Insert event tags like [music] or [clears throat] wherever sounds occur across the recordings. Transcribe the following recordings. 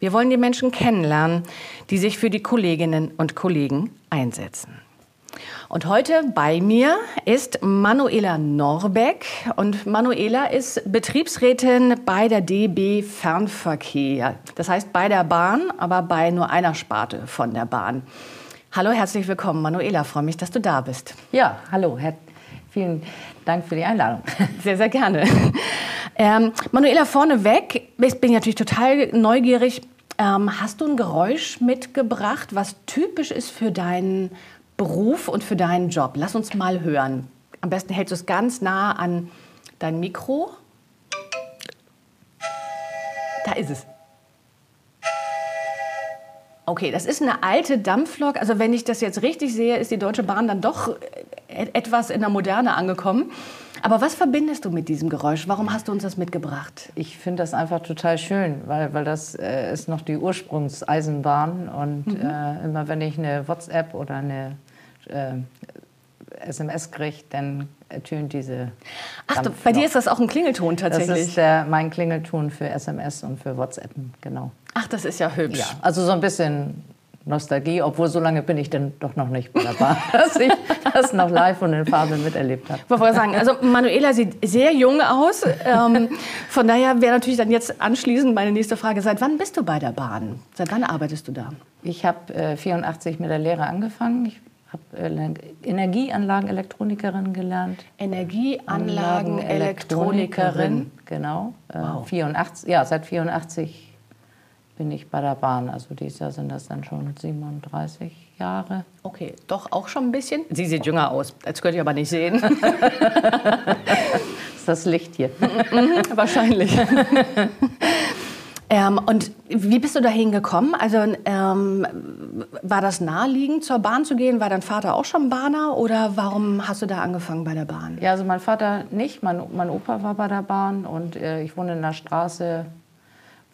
Wir wollen die Menschen kennenlernen, die sich für die Kolleginnen und Kollegen einsetzen. Und heute bei mir ist Manuela Norbeck. Und Manuela ist Betriebsrätin bei der DB Fernverkehr. Das heißt bei der Bahn, aber bei nur einer Sparte von der Bahn. Hallo, herzlich willkommen, Manuela. Freue mich, dass du da bist. Ja, hallo. Vielen Dank für die Einladung. [laughs] Sehr, sehr gerne. Ähm, Manuela, vorneweg, ich bin natürlich total neugierig. Ähm, hast du ein Geräusch mitgebracht, was typisch ist für deinen Beruf und für deinen Job? Lass uns mal hören. Am besten hältst du es ganz nah an dein Mikro. Da ist es. Okay, das ist eine alte Dampflok. Also wenn ich das jetzt richtig sehe, ist die Deutsche Bahn dann doch etwas in der Moderne angekommen. Aber was verbindest du mit diesem Geräusch? Warum hast du uns das mitgebracht? Ich finde das einfach total schön, weil, weil das äh, ist noch die Ursprungseisenbahn. Und mhm. äh, immer wenn ich eine WhatsApp oder eine äh, SMS kriege, dann ertönt diese. Ach, du, bei dir ist das auch ein Klingelton tatsächlich? Das ist der, mein Klingelton für SMS und für WhatsApp, genau. Ach, das ist ja hübsch. Ja, also so ein bisschen Nostalgie, obwohl so lange bin ich dann doch noch nicht bei der Bahn, [laughs] dass ich das noch live und in Farbe miterlebt habe. Ich wollte sagen, also Manuela sieht sehr jung aus. Ähm, von daher wäre natürlich dann jetzt anschließend meine nächste Frage, seit wann bist du bei der Bahn? Seit wann arbeitest du da? Ich habe äh, 84 mit der Lehre angefangen. Ich habe äh, Energieanlagenelektronikerin gelernt. Energieanlagenelektronikerin, genau. Äh, wow. 84, ja, seit 84 bin ich bei der Bahn. Also dieses Jahr sind das dann schon 37 Jahre. Okay, doch auch schon ein bisschen. Sie sieht jünger aus. Das könnt ihr aber nicht sehen. das [laughs] ist das Licht hier. [laughs] Wahrscheinlich. Ähm, und wie bist du dahin gekommen? Also ähm, war das naheliegend, zur Bahn zu gehen? War dein Vater auch schon Bahner oder warum hast du da angefangen bei der Bahn? Ja, also mein Vater nicht. Mein, mein Opa war bei der Bahn und äh, ich wohne in einer Straße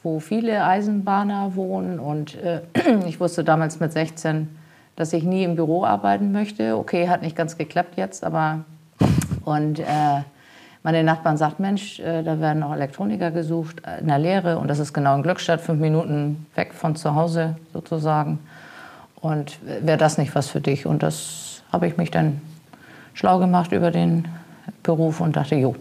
wo viele Eisenbahner wohnen. Und äh, [clears throat] ich wusste damals mit 16, dass ich nie im Büro arbeiten möchte. Okay, hat nicht ganz geklappt jetzt, aber und äh, meine Nachbarn sagt, Mensch, äh, da werden auch Elektroniker gesucht in der Lehre und das ist genau in Glückstadt, fünf Minuten weg von zu Hause sozusagen. Und wäre das nicht was für dich? Und das habe ich mich dann schlau gemacht über den Beruf und dachte, jo,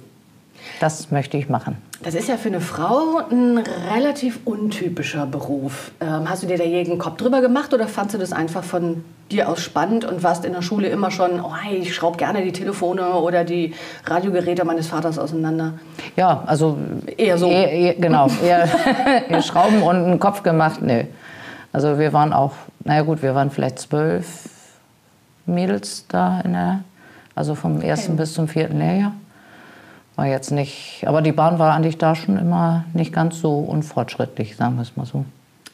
das möchte ich machen. Das ist ja für eine Frau ein relativ untypischer Beruf. Ähm, hast du dir da jeden Kopf drüber gemacht oder fandest du das einfach von dir aus spannend und warst in der Schule immer schon, oh, hey, ich schraube gerne die Telefone oder die Radiogeräte meines Vaters auseinander? Ja, also eher so. Eher, eher, genau, eher, [laughs] eher Schrauben und einen Kopf gemacht, nö. Also wir waren auch, naja gut, wir waren vielleicht zwölf Mädels da in der, also vom ersten okay. bis zum vierten Lehrjahr. War jetzt nicht, aber die Bahn war eigentlich da schon immer nicht ganz so unfortschrittlich, sagen wir es mal so.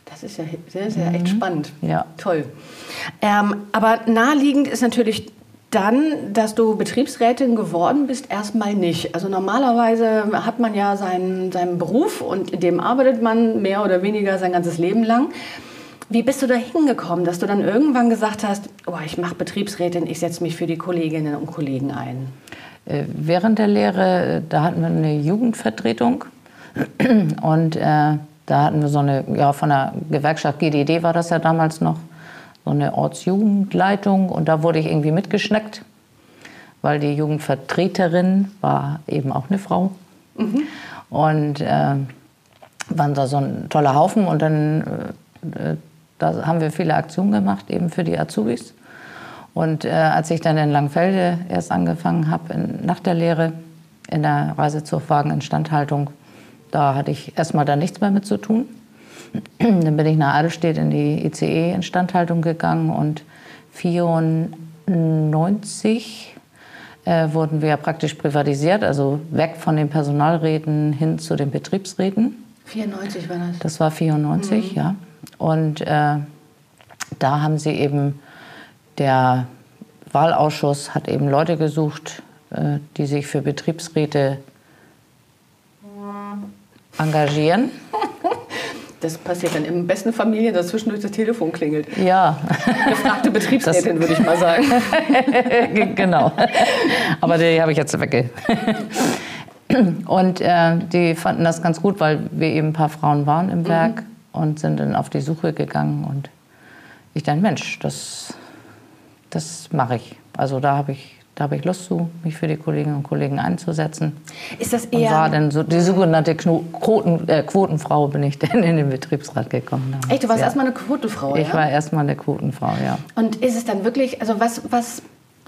Das ist ja sehr, sehr mhm. echt spannend. Ja. Toll. Ähm, aber naheliegend ist natürlich dann, dass du Betriebsrätin geworden bist, erstmal nicht. Also normalerweise hat man ja seinen, seinen Beruf und in dem arbeitet man mehr oder weniger sein ganzes Leben lang. Wie bist du da hingekommen, dass du dann irgendwann gesagt hast, oh, ich mache Betriebsrätin, ich setze mich für die Kolleginnen und Kollegen ein? Äh, während der Lehre, äh, da hatten wir eine Jugendvertretung [clears throat] und äh, da hatten wir so eine, ja, von der Gewerkschaft GDD war das ja damals noch, so eine Ortsjugendleitung und da wurde ich irgendwie mitgeschnackt, weil die Jugendvertreterin war eben auch eine Frau. Mhm. Und äh, waren da so ein toller Haufen und dann äh, da haben wir viele Aktionen gemacht, eben für die Azubis. Und äh, als ich dann in Langfelde erst angefangen habe, nach der Lehre in der Reisezugwageninstandhaltung, da hatte ich erstmal da nichts mehr mit zu tun. [clears throat] dann bin ich nach Adelstedt in die ICE-Instandhaltung gegangen und 1994 äh, wurden wir praktisch privatisiert, also weg von den Personalräten hin zu den Betriebsräten. 94 war das? Das war 94, mhm. ja. Und äh, da haben sie eben, der Wahlausschuss hat eben Leute gesucht, äh, die sich für Betriebsräte engagieren. [laughs] Das passiert dann im besten Familien, dass zwischendurch das Telefon klingelt. Ja. Gefragte [laughs] Betriebsrätin, würde ich mal sagen. [laughs] genau. Aber die habe ich jetzt wegge. Und äh, die fanden das ganz gut, weil wir eben ein paar Frauen waren im Werk mhm. und sind dann auf die Suche gegangen. Und ich dachte, Mensch, das, das mache ich. Also da habe ich da habe ich Lust zu, mich für die Kolleginnen und Kollegen einzusetzen. Ist das eher... Und war dann so die sogenannte Quoten, äh, Quotenfrau bin ich [laughs] dann in den Betriebsrat gekommen. Damals. Echt, du warst ja. erstmal eine Quotenfrau, Ich war erstmal eine Quotenfrau, ja. Und ist es dann wirklich, also was, was,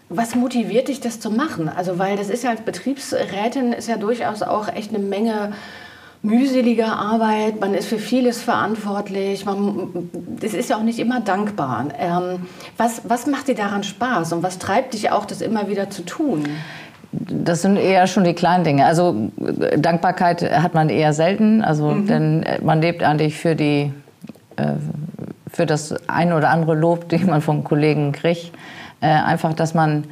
was motiviert dich, das zu machen? Also weil das ist ja als Betriebsrätin ist ja durchaus auch echt eine Menge mühselige Arbeit, man ist für vieles verantwortlich, man, das ist ja auch nicht immer dankbar. Ähm, was, was macht dir daran Spaß und was treibt dich auch, das immer wieder zu tun? Das sind eher schon die kleinen Dinge. Also Dankbarkeit hat man eher selten, also mhm. denn man lebt eigentlich für die äh, für das ein oder andere Lob, [laughs] den man von Kollegen kriegt. Äh, einfach, dass man ein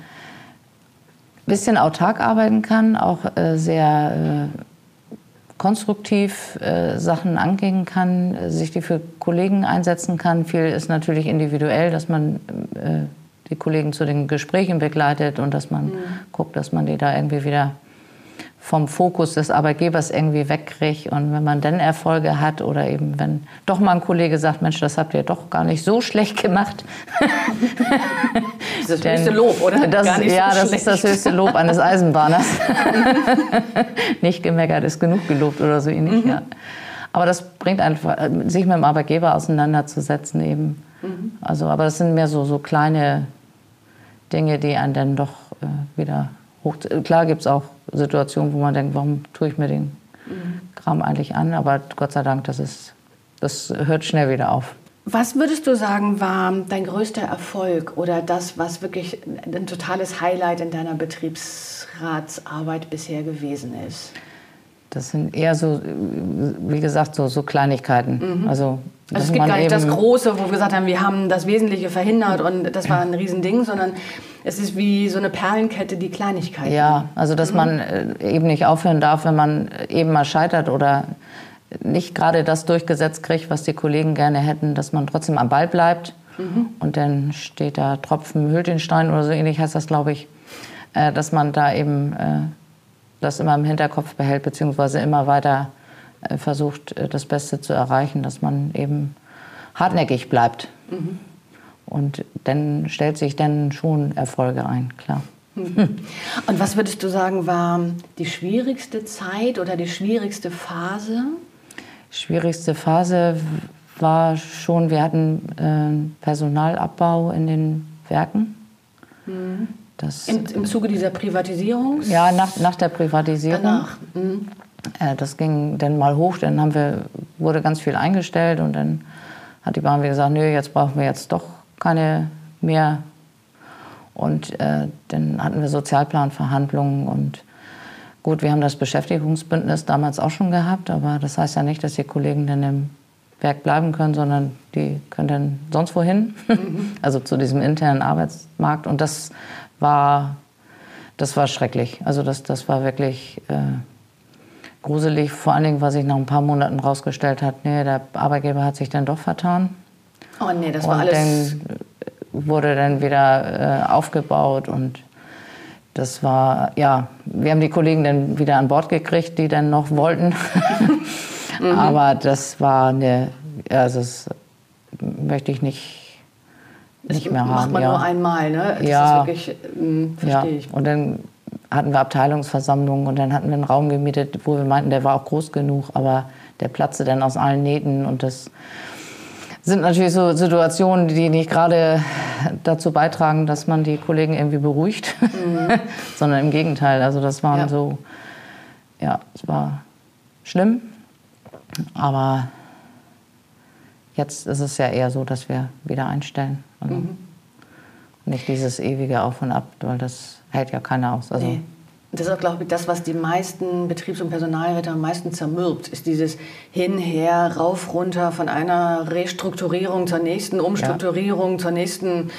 bisschen autark arbeiten kann, auch äh, sehr konstruktiv äh, Sachen angehen kann, sich die für Kollegen einsetzen kann. Viel ist natürlich individuell, dass man äh, die Kollegen zu den Gesprächen begleitet und dass man mhm. guckt, dass man die da irgendwie wieder vom Fokus des Arbeitgebers irgendwie wegkriegt. Und wenn man dann Erfolge hat oder eben wenn doch mal ein Kollege sagt, Mensch, das habt ihr doch gar nicht so schlecht gemacht. [laughs] das ist das höchste Lob, oder? Das, ja, so das schlecht. ist das höchste Lob eines Eisenbahners. [laughs] nicht gemeckert ist genug gelobt oder so ähnlich, mhm. ja. Aber das bringt einfach, sich mit dem Arbeitgeber auseinanderzusetzen eben. Mhm. Also, aber das sind mehr so, so kleine Dinge, die einen dann doch äh, wieder hoch. Klar gibt es auch Situationen, wo man denkt, warum tue ich mir den. Kram eigentlich an? Aber Gott sei Dank, das, ist, das hört schnell wieder auf. Was würdest du sagen, war dein größter Erfolg oder das, was wirklich ein totales Highlight in deiner Betriebsratsarbeit bisher gewesen ist? Das sind eher so, wie gesagt, so, so Kleinigkeiten. Mhm. Also, also es gibt gar nicht das Große, wo wir gesagt haben, wir haben das Wesentliche verhindert und das war ein Riesending, sondern es ist wie so eine Perlenkette, die Kleinigkeiten. Ja, also dass mhm. man äh, eben nicht aufhören darf, wenn man eben mal scheitert oder nicht gerade das durchgesetzt kriegt, was die Kollegen gerne hätten, dass man trotzdem am Ball bleibt. Mhm. Und dann steht da Tropfen hüllt den Stein oder so ähnlich heißt das, glaube ich, äh, dass man da eben äh, das immer im Hinterkopf behält, beziehungsweise immer weiter äh, versucht, äh, das Beste zu erreichen, dass man eben hartnäckig bleibt. Mhm. Und dann stellt sich dann schon Erfolge ein, klar. Mhm. Und was würdest du sagen, war die schwierigste Zeit oder die schwierigste Phase? Schwierigste Phase war schon, wir hatten äh, Personalabbau in den Werken. Mhm. Das, Im, Im Zuge dieser Privatisierung? Ja, nach, nach der Privatisierung. Danach. Mhm. Äh, das ging dann mal hoch, dann haben wir, wurde ganz viel eingestellt und dann hat die Bahn gesagt, nö, jetzt brauchen wir jetzt doch keine mehr. Und äh, dann hatten wir Sozialplanverhandlungen und gut, wir haben das Beschäftigungsbündnis damals auch schon gehabt, aber das heißt ja nicht, dass die Kollegen dann im Werk bleiben können, sondern die können dann sonst wohin, mhm. [laughs] also zu diesem internen Arbeitsmarkt. Und das war, das war schrecklich. Also das, das war wirklich äh, gruselig. Vor allen Dingen, was sich nach ein paar Monaten rausgestellt hat, nee, der Arbeitgeber hat sich dann doch vertan. Oh nee, das war und alles... Dann wurde dann wieder äh, aufgebaut und das war, ja, wir haben die Kollegen dann wieder an Bord gekriegt, die dann noch wollten. [laughs] mhm. Aber das war eine, also das möchte ich nicht nicht mehr haben. Macht man ja. nur einmal, ne? Das ja. ist wirklich, verstehe ja. ich. Und dann hatten wir Abteilungsversammlungen und dann hatten wir einen Raum gemietet, wo wir meinten, der war auch groß genug, aber der platzte dann aus allen Nähten und das sind natürlich so Situationen, die nicht gerade dazu beitragen, dass man die Kollegen irgendwie beruhigt, mhm. [laughs] sondern im Gegenteil. Also das waren ja. so, ja, es war schlimm, aber jetzt ist es ja eher so, dass wir wieder einstellen. Also mhm. Nicht dieses ewige Auf und Ab, weil das hält ja keiner aus. Also, nee. Das ist auch, glaube ich, das, was die meisten Betriebs- und Personalräte am meisten zermürbt, ist dieses Hinher, rauf, runter von einer Restrukturierung zur nächsten Umstrukturierung, ja. zur nächsten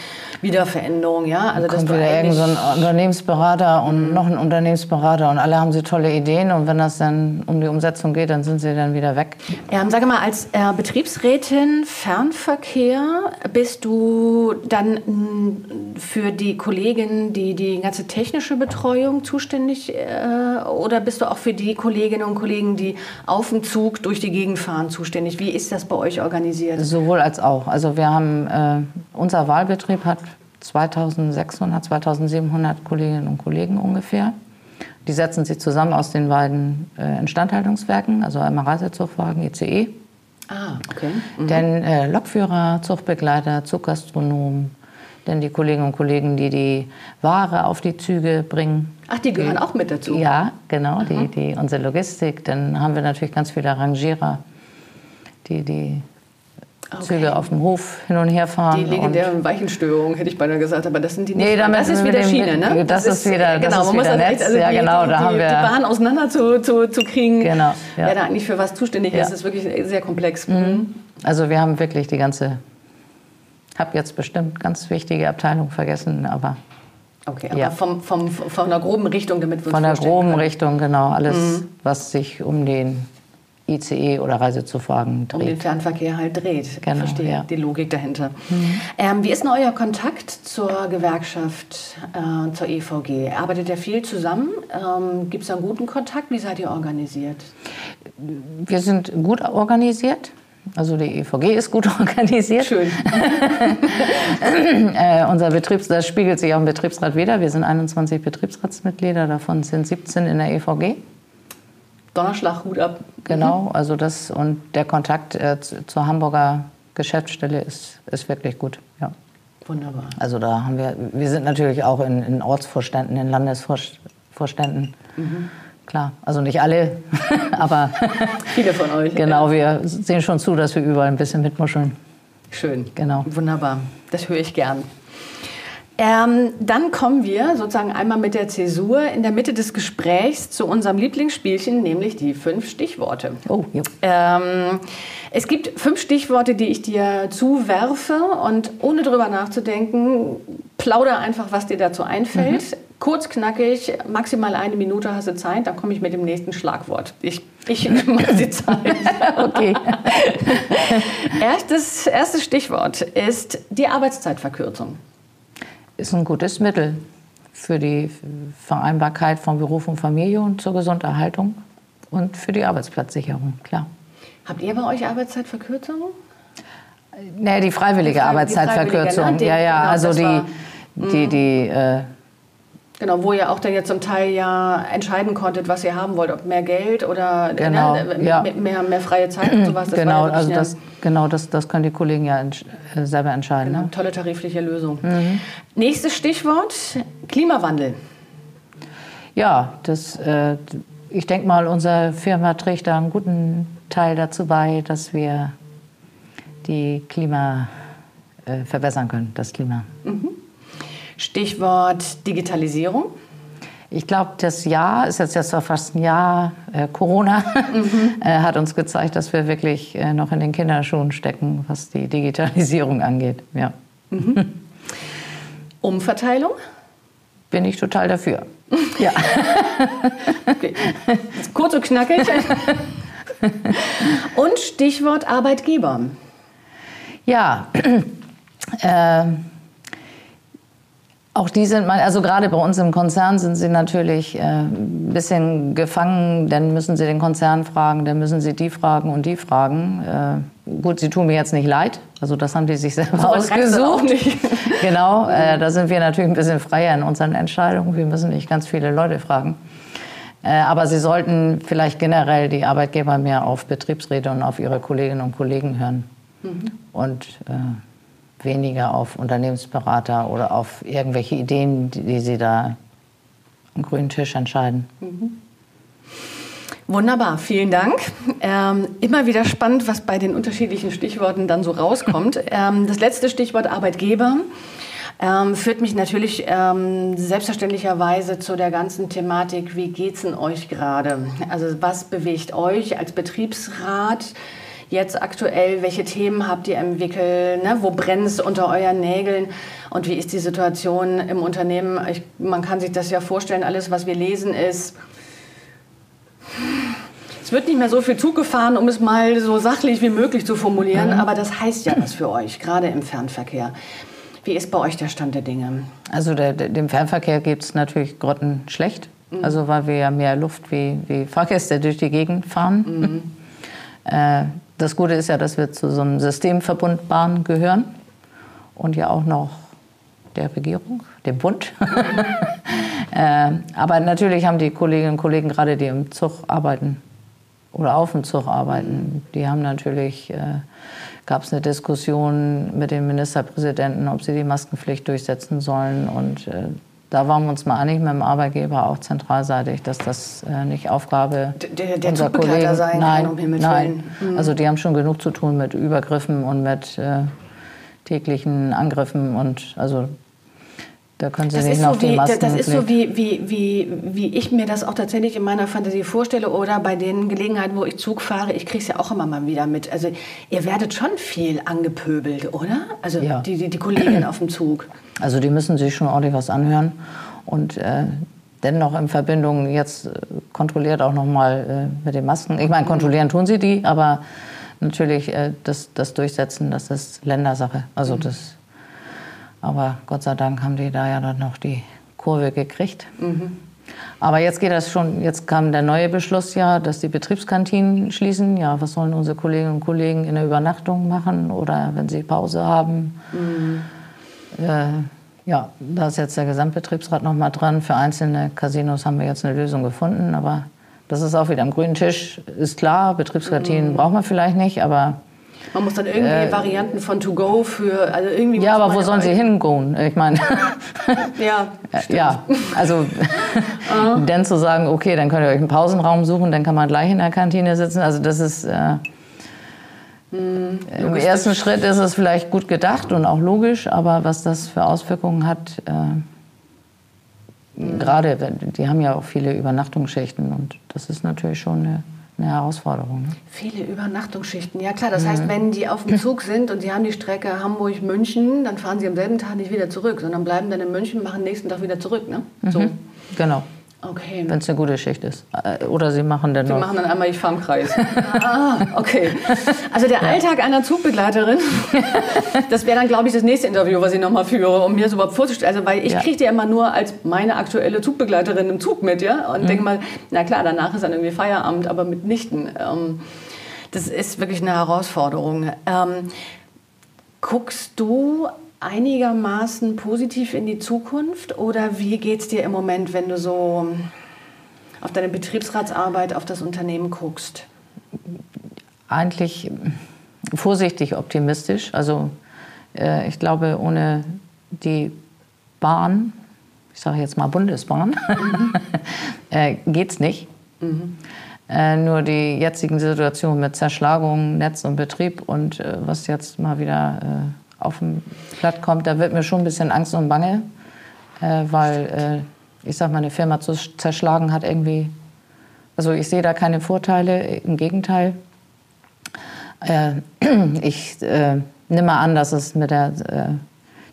Wiederveränderung. Ja? Also kommt wieder irgend so ein Unternehmensberater und mhm. noch ein Unternehmensberater und alle haben sie tolle Ideen und wenn das dann um die Umsetzung geht, dann sind sie dann wieder weg. Ja, sage mal, als äh, Betriebsrätin Fernverkehr bist du dann für die Kollegin, die die ganze technische Betreuung zuständig äh, oder bist du auch für die Kolleginnen und Kollegen, die auf dem Zug durch die Gegend fahren, zuständig? Wie ist das bei euch organisiert? Sowohl als auch. Also wir haben, äh, unser Wahlbetrieb hat 2600, 2700 Kolleginnen und Kollegen ungefähr. Die setzen sich zusammen aus den beiden äh, Instandhaltungswerken, also einmal Reisezugwagen, ICE. Ah, okay. Mhm. Denn äh, Lokführer, Zugbegleiter, Zuggastronom, denn die Kolleginnen und Kollegen, die die Ware auf die Züge bringen. Ach, die gehören die, auch mit dazu? Ja, genau, die, die, unsere Logistik. Dann haben wir natürlich ganz viele Rangierer, die die okay. Züge auf dem Hof hin und her fahren. Die legendären Weichenstörungen, hätte ich beinahe gesagt, aber das sind die nicht. Nee, damit das ist wieder Schiene, ne? Das, das ist wieder, genau, man muss wieder Netz. Also ja, genau, die, da haben wir die Bahn auseinander zu, zu, zu kriegen, genau, ja. wer da eigentlich für was zuständig ja. ist, ist wirklich sehr komplex. Mhm. Also wir haben wirklich die ganze, habe jetzt bestimmt ganz wichtige Abteilung vergessen, aber Okay, aber ja. vom, vom, von einer groben Richtung, damit wir uns Von der groben können. Richtung, genau. Alles, mhm. was sich um den ICE oder Reisezufragen dreht. Um den Fernverkehr halt dreht. Genau, Verstehe ja. die Logik dahinter. Mhm. Ähm, wie ist denn euer Kontakt zur Gewerkschaft, äh, zur EVG? Arbeitet ihr viel zusammen? Ähm, Gibt es einen guten Kontakt? Wie seid ihr organisiert? Wir sind gut organisiert. Also die EVG ist gut [laughs] organisiert. Schön. [laughs] äh, unser Betriebs, das spiegelt sich auch im Betriebsrat wieder. Wir sind 21 Betriebsratsmitglieder, davon sind 17 in der EVG. Donnerschlag, Hut ab. Genau, mhm. also das und der Kontakt äh, zur Hamburger Geschäftsstelle ist, ist wirklich gut. Ja. Wunderbar. Also da haben wir, wir sind natürlich auch in, in Ortsvorständen, in Landesvorständen. Mhm. Klar, also nicht alle, [laughs] aber [laughs] viele von euch. Genau, wir sehen schon zu, dass wir überall ein bisschen mitmuscheln. Schön. Genau. Wunderbar. Das höre ich gern. Ähm, dann kommen wir sozusagen einmal mit der Zäsur in der Mitte des Gesprächs zu unserem Lieblingsspielchen, nämlich die fünf Stichworte. Oh, ja. Ähm, es gibt fünf Stichworte, die ich dir zuwerfe und ohne drüber nachzudenken, plauder einfach, was dir dazu einfällt. Mhm. Kurz, knackig, maximal eine Minute hast du Zeit, dann komme ich mit dem nächsten Schlagwort. Ich, ich [laughs] mache die Zeit. okay. [laughs] erstes, erstes Stichwort ist die Arbeitszeitverkürzung ist ein gutes Mittel für die Vereinbarkeit von Beruf und Familie und zur Gesunderhaltung und für die Arbeitsplatzsicherung, klar. Habt ihr bei euch Arbeitszeitverkürzung? Nee, die freiwillige die Arbeitszeitverkürzung. Freiwillige, ne? Ja, ja, genau, also die, die, die, äh, Genau, wo ihr auch dann jetzt zum Teil ja entscheiden konntet, was ihr haben wollt, ob mehr Geld oder ne, genau, ne, ja. mehr, mehr freie Zeit und sowas. Das genau, ja also das, genau das, das können die Kollegen ja ents äh, selber entscheiden. Genau, ne? Tolle tarifliche Lösung. Mhm. Nächstes Stichwort, Klimawandel. Ja, das, äh, ich denke mal, unsere Firma trägt da einen guten Teil dazu bei, dass wir die Klima äh, verbessern können, das Klima. Mhm. Stichwort Digitalisierung. Ich glaube, das Jahr ist jetzt, jetzt fast ein Jahr äh, Corona, [laughs] mhm. äh, hat uns gezeigt, dass wir wirklich äh, noch in den Kinderschuhen stecken, was die Digitalisierung angeht. Ja. Mhm. [laughs] Umverteilung? Bin ich total dafür. [laughs] ja. okay. Kurz und knackig. und Stichwort Arbeitgeber. Ja. [clears throat] Auch die sind, also gerade bei uns im Konzern sind sie natürlich äh, ein bisschen gefangen, dann müssen sie den Konzern fragen, dann müssen sie die fragen und die fragen. Äh, gut, sie tun mir jetzt nicht leid, also das haben die sich selber so ausgesucht. [laughs] genau, äh, da sind wir natürlich ein bisschen freier in unseren Entscheidungen. Wir müssen nicht ganz viele Leute fragen. Äh, aber sie sollten vielleicht generell die Arbeitgeber mehr auf Betriebsräte und auf ihre Kolleginnen und Kollegen hören. Mhm. Und äh, weniger auf Unternehmensberater oder auf irgendwelche Ideen, die, die Sie da am grünen Tisch entscheiden. Mhm. Wunderbar, vielen Dank. Ähm, immer wieder spannend, was bei den unterschiedlichen Stichworten dann so rauskommt. [laughs] ähm, das letzte Stichwort Arbeitgeber. Ähm, führt mich natürlich ähm, selbstverständlicherweise zu der ganzen Thematik, wie geht es euch gerade? Also was bewegt euch als Betriebsrat? Jetzt aktuell, welche Themen habt ihr entwickelt, ne? wo brennt es unter euren Nägeln und wie ist die Situation im Unternehmen? Ich, man kann sich das ja vorstellen, alles, was wir lesen, ist, es wird nicht mehr so viel Zug gefahren, um es mal so sachlich wie möglich zu formulieren, mhm. aber das heißt ja was für euch, gerade im Fernverkehr. Wie ist bei euch der Stand der Dinge? Also der, der, dem Fernverkehr geht es natürlich grottenschlecht. Mhm. Also weil wir ja mehr Luft wie, wie Fahrgäste durch die Gegend fahren. Mhm. [laughs] Äh, das Gute ist ja, dass wir zu so einem Systemverbund Bahn gehören und ja auch noch der Regierung, dem Bund. [laughs] äh, aber natürlich haben die Kolleginnen und Kollegen, gerade die im Zug arbeiten, oder auf dem Zug arbeiten. Die haben natürlich, äh, gab es eine Diskussion mit dem Ministerpräsidenten, ob sie die Maskenpflicht durchsetzen sollen. Und äh, da waren wir uns mal einig mit dem Arbeitgeber, auch zentralseitig, dass das äh, nicht Aufgabe der, der unserer Kollegen sein nein, kann, um nein. Mhm. Also die haben schon genug zu tun mit Übergriffen und mit äh, täglichen Angriffen und also da können Sie das nicht noch so die Masken Das ist so wie, wie, wie, wie ich mir das auch tatsächlich in meiner Fantasie vorstelle oder bei den Gelegenheiten, wo ich Zug fahre, ich kriege es ja auch immer mal wieder mit. Also ihr werdet schon viel angepöbelt, oder? Also ja. die, die, die Kolleginnen auf dem Zug. Also die müssen sich schon ordentlich was anhören und äh, dennoch in Verbindung jetzt äh, kontrolliert auch noch mal äh, mit den Masken. Ich meine, kontrollieren tun sie die, aber natürlich äh, das, das Durchsetzen, das ist Ländersache. Also das aber Gott sei Dank haben die da ja dann noch die Kurve gekriegt. Mhm. Aber jetzt geht das schon, jetzt kam der neue Beschluss ja, dass die Betriebskantinen schließen. Ja, was sollen unsere Kolleginnen und Kollegen in der Übernachtung machen oder wenn sie Pause haben? Mhm. Äh, ja, da ist jetzt der Gesamtbetriebsrat noch mal dran. Für einzelne Casinos haben wir jetzt eine Lösung gefunden, aber das ist auch wieder am grünen Tisch. Ist klar, Betriebskantinen mhm. braucht man vielleicht nicht, aber man muss dann irgendwie äh, Varianten von To Go für, also irgendwie. Ja, aber wo sollen sie hingehen? Ich meine. [laughs] [laughs] ja. Stimmt. Ja, also [laughs] dann zu sagen, okay, dann könnt ihr euch einen Pausenraum suchen, dann kann man gleich in der Kantine sitzen. Also das ist. Äh, hm, Im ersten Schritt ist es vielleicht gut gedacht und auch logisch, aber was das für Auswirkungen hat, äh, hm. gerade, die haben ja auch viele Übernachtungsschichten und das ist natürlich schon eine eine Herausforderung. Ne? Viele Übernachtungsschichten, ja klar. Das mhm. heißt, wenn die auf dem Zug sind und sie haben die Strecke Hamburg-München, dann fahren sie am selben Tag nicht wieder zurück, sondern bleiben dann in München, machen nächsten Tag wieder zurück. Ne? So. Mhm. Genau. Okay. Wenn es eine gute Schicht ist. Äh, oder Sie machen dann Sie noch. machen dann einmal, ich fahre im Kreis. [laughs] ah, okay. Also der Alltag einer Zugbegleiterin, [laughs] das wäre dann, glaube ich, das nächste Interview, was ich nochmal führe, um mir das überhaupt vorzustellen. Also, weil ich ja. kriege die immer nur als meine aktuelle Zugbegleiterin im Zug mit, ja. Und mhm. denke mal, na klar, danach ist dann irgendwie Feierabend, aber mitnichten. Ähm, das ist wirklich eine Herausforderung. Ähm, guckst du einigermaßen positiv in die Zukunft oder wie geht es dir im Moment, wenn du so auf deine Betriebsratsarbeit, auf das Unternehmen guckst? Eigentlich vorsichtig optimistisch. Also äh, ich glaube, ohne die Bahn, ich sage jetzt mal Bundesbahn, mhm. [laughs] äh, geht es nicht. Mhm. Äh, nur die jetzigen Situationen mit Zerschlagung, Netz und Betrieb und äh, was jetzt mal wieder äh, auf dem Blatt kommt, da wird mir schon ein bisschen Angst und Bange, äh, weil äh, ich sag mal, eine Firma zu zerschlagen hat irgendwie, also ich sehe da keine Vorteile, im Gegenteil. Äh, [clears throat] ich äh, nehme an, dass es mit der äh,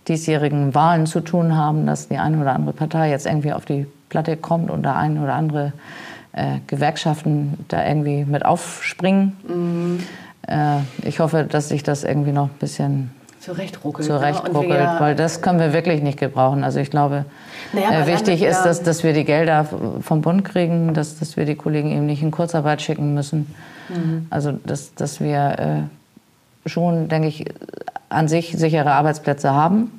diesjährigen Wahlen zu tun haben, dass die eine oder andere Partei jetzt irgendwie auf die Platte kommt und da eine oder andere äh, Gewerkschaften da irgendwie mit aufspringen. Mhm. ich hoffe, dass sich das irgendwie noch ein bisschen zurechtruckelt. Zurechtruckelt, ja, weil das können wir wirklich nicht gebrauchen. Also ich glaube, naja, äh, wichtig ist, dass, dass wir die Gelder vom Bund kriegen, dass, dass wir die Kollegen eben nicht in Kurzarbeit schicken müssen. Mhm. Also dass, dass wir äh, schon, denke ich, an sich sichere Arbeitsplätze haben.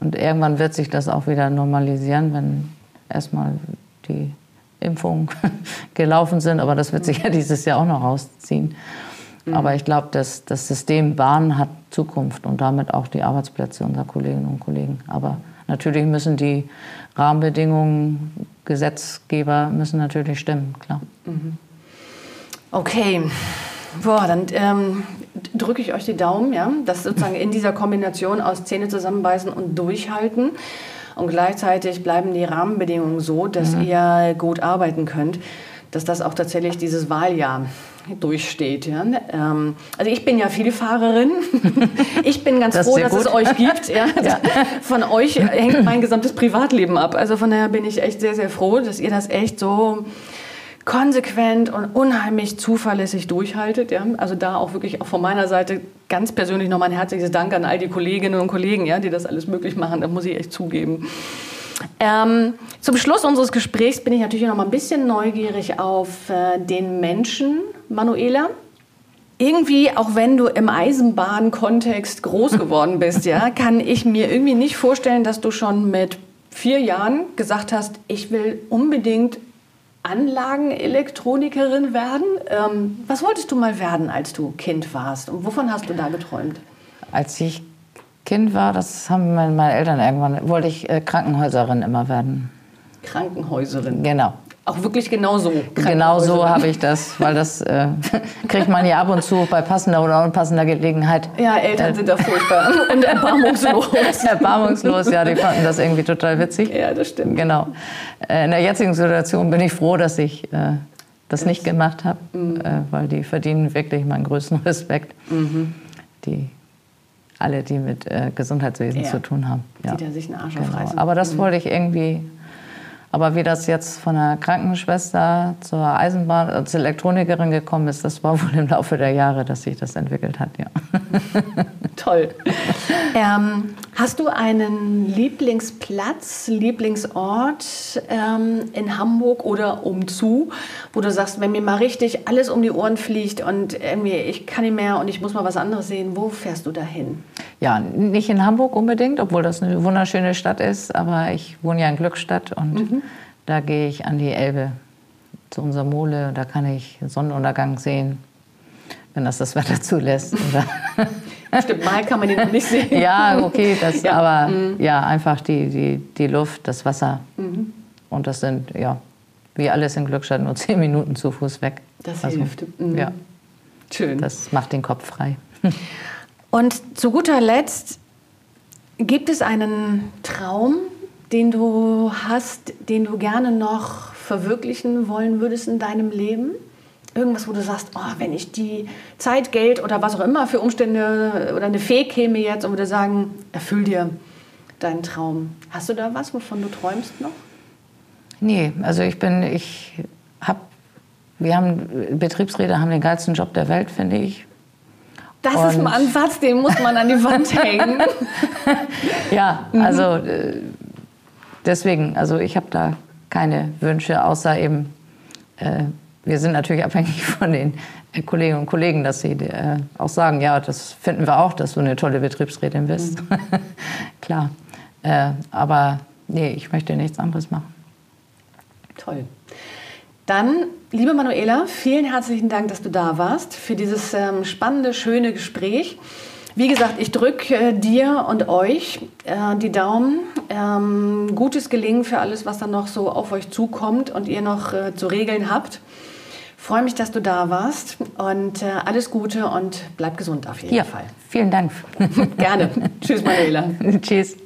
Und irgendwann wird sich das auch wieder normalisieren, wenn erstmal die Impfungen [laughs] gelaufen sind. Aber das wird sich ja dieses Jahr auch noch rausziehen. Mhm. Aber ich glaube, dass das System Bahn hat Zukunft und damit auch die Arbeitsplätze unserer Kolleginnen und Kollegen. Aber natürlich müssen die Rahmenbedingungen, Gesetzgeber müssen natürlich stimmen, klar. Mhm. Okay. Boah, dann ähm, drücke ich euch die Daumen, ja, dass sozusagen in dieser Kombination aus Zähne zusammenbeißen und durchhalten und gleichzeitig bleiben die Rahmenbedingungen so, dass mhm. ihr gut arbeiten könnt, dass das auch tatsächlich dieses Wahljahr durchsteht. Ja? Ähm, also ich bin ja Vielfahrerin. [laughs] Ich bin ganz das froh, dass gut. es euch gibt. Ja? [laughs] ja. Von euch hängt mein gesamtes Privatleben ab. Also von daher bin ich echt sehr, sehr froh, dass ihr das echt so konsequent und unheimlich zuverlässig durchhaltet. Ja? Also da auch wirklich auch von meiner Seite ganz persönlich nochmal ein herzliches Dank an all die Kolleginnen und Kollegen, ja, die das alles möglich machen. Das muss ich echt zugeben. Ähm, zum Schluss unseres Gesprächs bin ich natürlich noch mal ein bisschen neugierig auf äh, den Menschen, Manuela. Irgendwie, auch wenn du im Eisenbahnkontext groß [laughs] geworden bist, ja, kann ich mir irgendwie nicht vorstellen, dass du schon mit vier Jahren gesagt hast, ich will unbedingt Anlagenelektronikerin werden. Ähm, was wolltest du mal werden, als du Kind warst? Und wovon hast du da geträumt? Als ich Kind war, das haben meine Eltern irgendwann, wollte ich äh, Krankenhäuserin immer werden. Krankenhäuserin? Genau. Auch wirklich genau so? Genau so habe ich das, weil das äh, [laughs] kriegt man ja ab und zu bei passender oder unpassender Gelegenheit. Ja, Eltern äh, sind da furchtbar [laughs] und erbarmungslos. [laughs] erbarmungslos, ja, die fanden das irgendwie total witzig. Ja, das stimmt. Genau. Äh, in der jetzigen Situation bin ich froh, dass ich äh, das nicht gemacht habe, mhm. Äh, weil die verdienen wirklich meinen größten Respekt. Mhm. Die alle, die mit äh, Gesundheitswesen ja. zu tun haben. Ja. Die da sich einen Arsch genau. Aber das mhm. wollte ich irgendwie. Aber wie das jetzt von der Krankenschwester zur Eisenbahn, äh, zur Elektronikerin gekommen ist, das war wohl im Laufe der Jahre, dass sich das entwickelt hat, ja. [laughs] Toll. Ähm, hast du einen Lieblingsplatz, Lieblingsort ähm, in Hamburg oder umzu, wo du sagst, wenn mir mal richtig alles um die Ohren fliegt und irgendwie ich kann nicht mehr und ich muss mal was anderes sehen, wo fährst du dahin? Ja, nicht in Hamburg unbedingt, obwohl das eine wunderschöne Stadt ist, aber ich wohne ja in Glückstadt und mhm. da gehe ich an die Elbe zu unserer Mole, da kann ich Sonnenuntergang sehen wenn das das Wetter zulässt. [laughs] Stimmt, mal kann man den noch nicht sehen. ja, okay, das, ja. aber mhm. ja, einfach die, die, die Luft, das Wasser. Mhm. Und das sind, ja, wie alles in Glückstadt, nur [laughs] zehn Minuten zu Fuß weg. Das also, hilft. Mhm. Ja. Schön. Das macht den Kopf frei. [laughs] Und zu guter Letzt, gibt es einen Traum, den du hast, den du gerne noch verwirklichen wollen würdest in deinem Leben? Irgendwas, wo du sagst, oh, wenn ich die Zeit, Geld oder was auch immer für Umstände oder eine Fee käme jetzt und würde sagen, erfüll dir deinen Traum. Hast du da was, wovon du träumst noch? Nee, also ich bin, ich habe, wir haben, Betriebsräte haben den geilsten Job der Welt, finde ich. Das und ist ein Ansatz, den muss man an die Wand [laughs] hängen. ja, also äh, deswegen, also ich habe da keine Wünsche, außer eben äh, wir sind natürlich abhängig von den äh, Kolleginnen und Kollegen, dass sie äh, auch sagen, ja, das finden wir auch, dass du eine tolle Betriebsrätin bist. Mhm. [laughs] Klar. Äh, aber nee, ich möchte nichts anderes machen. Toll. Dann, liebe Manuela, vielen herzlichen Dank, dass du da warst für dieses ähm, spannende, schöne Gespräch. Wie gesagt, ich drücke äh, dir und euch äh, die Daumen. Ähm, gutes Gelingen für alles, was dann noch so auf euch zukommt und ihr noch äh, zu regeln habt freue mich, dass du da warst und äh, alles Gute und bleib gesund auf jeden ja, Fall. Vielen Dank. [laughs] Gerne. Tschüss, Manuela. [laughs] Tschüss.